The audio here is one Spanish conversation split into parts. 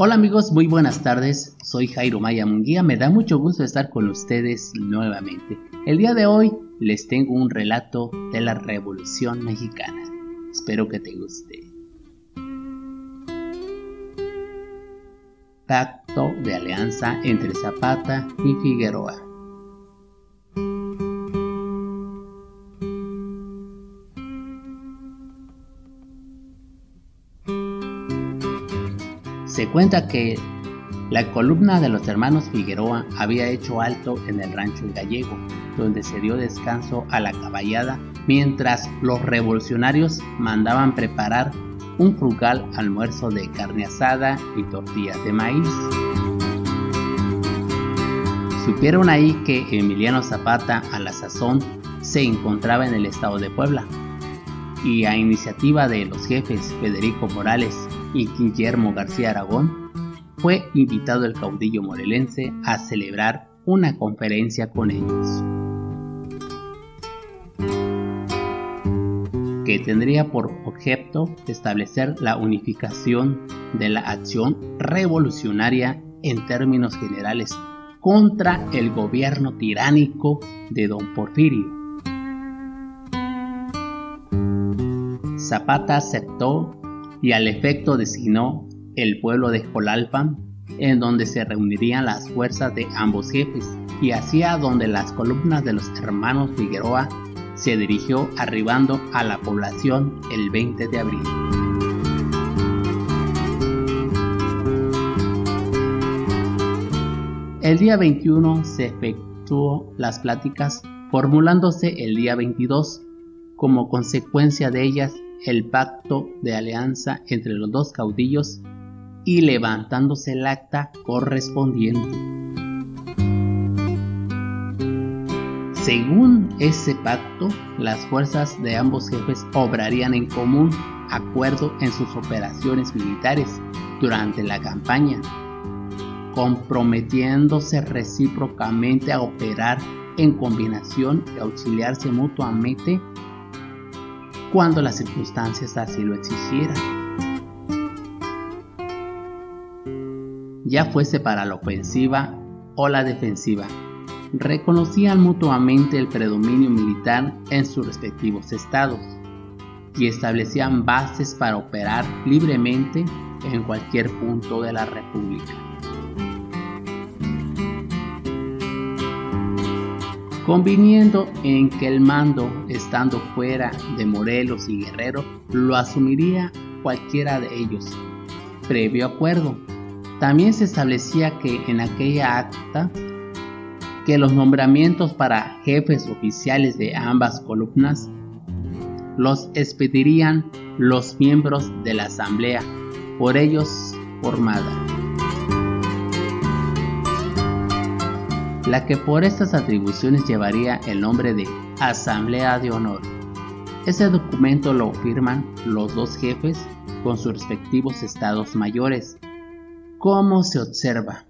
Hola amigos, muy buenas tardes. Soy Jairo Maya Munguía. Me da mucho gusto estar con ustedes nuevamente. El día de hoy les tengo un relato de la Revolución Mexicana. Espero que te guste. Pacto de alianza entre Zapata y Figueroa. Se cuenta que la columna de los hermanos Figueroa había hecho alto en el rancho Gallego, donde se dio descanso a la caballada mientras los revolucionarios mandaban preparar un frugal almuerzo de carne asada y tortillas de maíz. Supieron ahí que Emiliano Zapata a la sazón se encontraba en el estado de Puebla y a iniciativa de los jefes Federico Morales y Guillermo García Aragón, fue invitado el caudillo morelense a celebrar una conferencia con ellos, que tendría por objeto establecer la unificación de la acción revolucionaria en términos generales contra el gobierno tiránico de don Porfirio. Zapata aceptó y al efecto designó el pueblo de Jolalpan, en donde se reunirían las fuerzas de ambos jefes, y hacia donde las columnas de los hermanos Figueroa se dirigió arribando a la población el 20 de abril. El día 21 se efectuó las pláticas, formulándose el día 22. Como consecuencia de ellas, el pacto de alianza entre los dos caudillos y levantándose el acta correspondiente. Según ese pacto, las fuerzas de ambos jefes obrarían en común acuerdo en sus operaciones militares durante la campaña, comprometiéndose recíprocamente a operar en combinación y auxiliarse mutuamente cuando las circunstancias así lo exigieran. Ya fuese para la ofensiva o la defensiva, reconocían mutuamente el predominio militar en sus respectivos estados y establecían bases para operar libremente en cualquier punto de la República. Conviniendo en que el mando, estando fuera de Morelos y Guerrero, lo asumiría cualquiera de ellos, previo acuerdo. También se establecía que en aquella acta que los nombramientos para jefes oficiales de ambas columnas los expedirían los miembros de la asamblea, por ellos formada. La que por estas atribuciones llevaría el nombre de Asamblea de Honor. Ese documento lo firman los dos jefes con sus respectivos estados mayores. ¿Cómo se observa?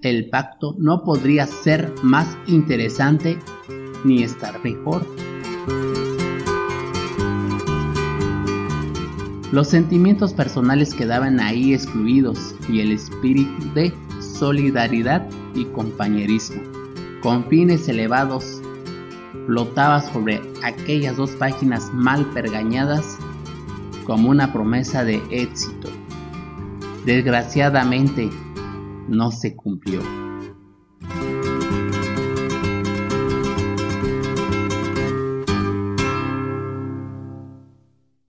El pacto no podría ser más interesante ni estar mejor. Los sentimientos personales quedaban ahí excluidos y el espíritu de solidaridad y compañerismo, con fines elevados, flotaba sobre aquellas dos páginas mal pergañadas como una promesa de éxito. Desgraciadamente, no se cumplió.